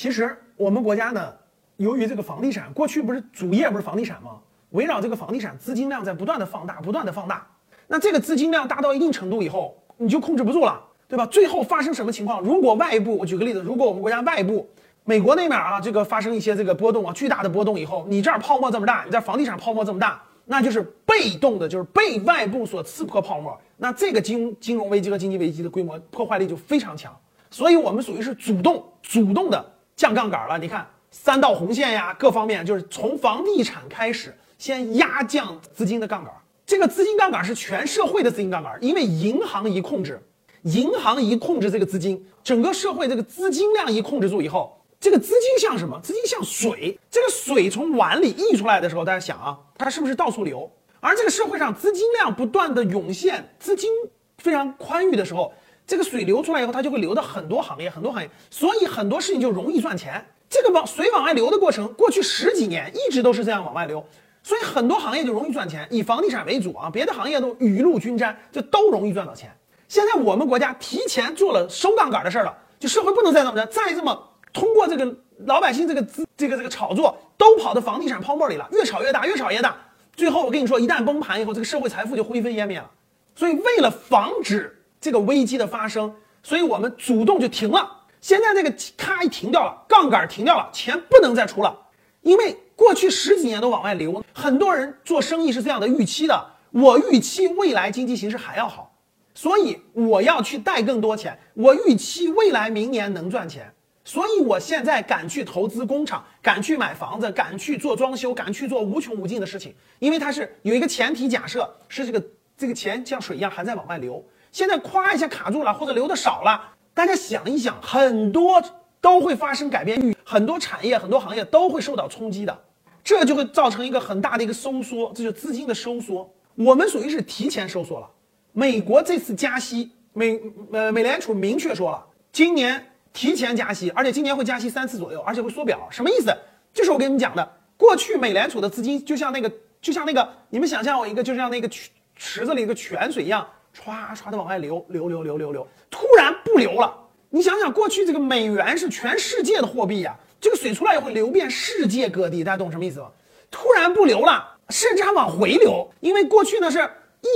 其实我们国家呢，由于这个房地产过去不是主业不是房地产吗？围绕这个房地产资金量在不断的放大，不断的放大。那这个资金量大到一定程度以后，你就控制不住了，对吧？最后发生什么情况？如果外部，我举个例子，如果我们国家外部，美国那边啊，这个发生一些这个波动啊，巨大的波动以后，你这儿泡沫这么大，你这房地产泡沫这么大，那就是被动的，就是被外部所刺破泡沫。那这个金金融危机和经济危机的规模破坏力就非常强。所以我们属于是主动主动的降杠杆了。你看三道红线呀，各方面就是从房地产开始，先压降资金的杠杆。这个资金杠杆是全社会的资金杠杆，因为银行一控制，银行一控制这个资金，整个社会这个资金量一控制住以后，这个资金像什么？资金像水，这个水从碗里溢出来的时候，大家想啊，它是不是到处流？而这个社会上资金量不断的涌现，资金非常宽裕的时候，这个水流出来以后，它就会流到很多行业，很多行业，所以很多事情就容易赚钱。这个往水往外流的过程，过去十几年一直都是这样往外流。所以很多行业就容易赚钱，以房地产为主啊，别的行业都雨露均沾，就都容易赚到钱。现在我们国家提前做了收杠杆的事儿了，就社会不能再这么着，再这么通过这个老百姓这个资这个这个炒作，都跑到房地产泡沫里了，越炒越大，越炒越大，最后我跟你说，一旦崩盘以后，这个社会财富就灰飞烟灭了。所以为了防止这个危机的发生，所以我们主动就停了。现在这个咔一停掉了，杠杆停掉了，钱不能再出了，因为。过去十几年都往外流，很多人做生意是这样的预期的：我预期未来经济形势还要好，所以我要去贷更多钱。我预期未来明年能赚钱，所以我现在敢去投资工厂，敢去买房子，敢去做装修，敢去做无穷无尽的事情。因为它是有一个前提假设，是这个这个钱像水一样还在往外流。现在夸一下卡住了，或者流的少了，大家想一想，很多都会发生改变，很多产业、很多行业都会受到冲击的。这就会造成一个很大的一个收缩，这就是资金的收缩。我们属于是提前收缩了。美国这次加息，美呃美联储明确说了，今年提前加息，而且今年会加息三次左右，而且会缩表。什么意思？就是我跟你们讲的，过去美联储的资金就像那个就像那个，你们想象我一个就像那个池池子里一个泉水一样，唰唰的往外流，流流流流流，突然不流了。你想想，过去这个美元是全世界的货币呀。这个水出来也会流遍世界各地，大家懂什么意思吗？突然不流了，甚至还往回流，因为过去呢是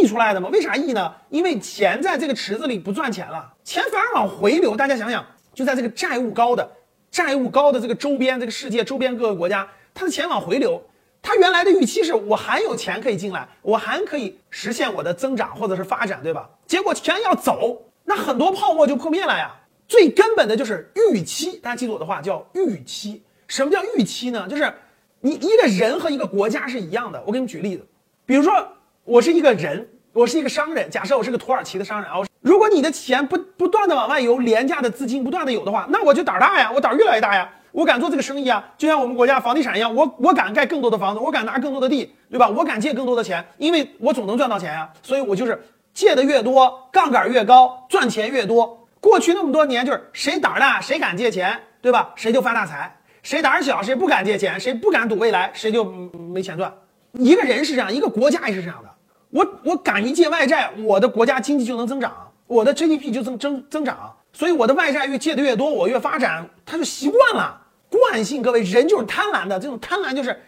溢出来的嘛。为啥溢呢？因为钱在这个池子里不赚钱了，钱反而往回流。大家想想，就在这个债务高的、债务高的这个周边，这个世界周边各个国家，它的钱往回流。原来的预期是我还有钱可以进来，我还可以实现我的增长或者是发展，对吧？结果钱要走，那很多泡沫就破灭了呀。最根本的就是预期，大家记住我的话，叫预期。什么叫预期呢？就是你一个人和一个国家是一样的。我给你举例子，比如说我是一个人，我是一个商人，假设我是个土耳其的商人啊。如果你的钱不不断的往外游，廉价的资金不断的有的话，那我就胆儿大呀，我胆儿越来越大呀，我敢做这个生意啊。就像我们国家房地产一样，我我敢盖更多的房子，我敢拿更多的地，对吧？我敢借更多的钱，因为我总能赚到钱呀。所以我就是借的越多，杠杆越高，赚钱越多。过去那么多年，就是谁胆大，谁敢借钱，对吧？谁就发大财；谁胆小，谁不敢借钱，谁不敢赌未来，谁就没钱赚。一个人是这样，一个国家也是这样的。我我敢于借外债，我的国家经济就能增长，我的 GDP 就增增增长。所以我的外债越借的越多，我越发展，他就习惯了惯性。各位，人就是贪婪的，这种贪婪就是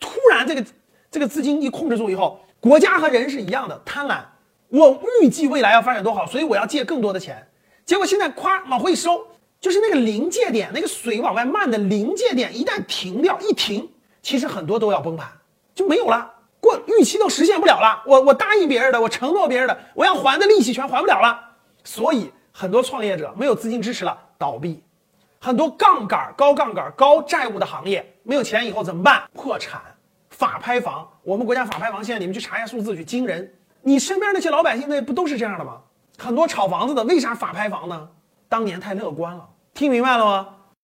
突然这个这个资金一控制住以后，国家和人是一样的贪婪。我预计未来要发展多好，所以我要借更多的钱。结果现在咵往回收，就是那个临界点，那个水往外漫的临界点，一旦停掉，一停，其实很多都要崩盘，就没有了，过预期都实现不了了。我我答应别人的，我承诺别人的，我要还的利息全还不了了。所以很多创业者没有资金支持了，倒闭；很多杠杆、高杠杆、高债务的行业没有钱以后怎么办？破产。法拍房，我们国家法拍房现在你们去查一下数字去，惊人。你身边那些老百姓那不都是这样的吗？很多炒房子的为啥法拍房呢？当年太乐观了，听明白了吗？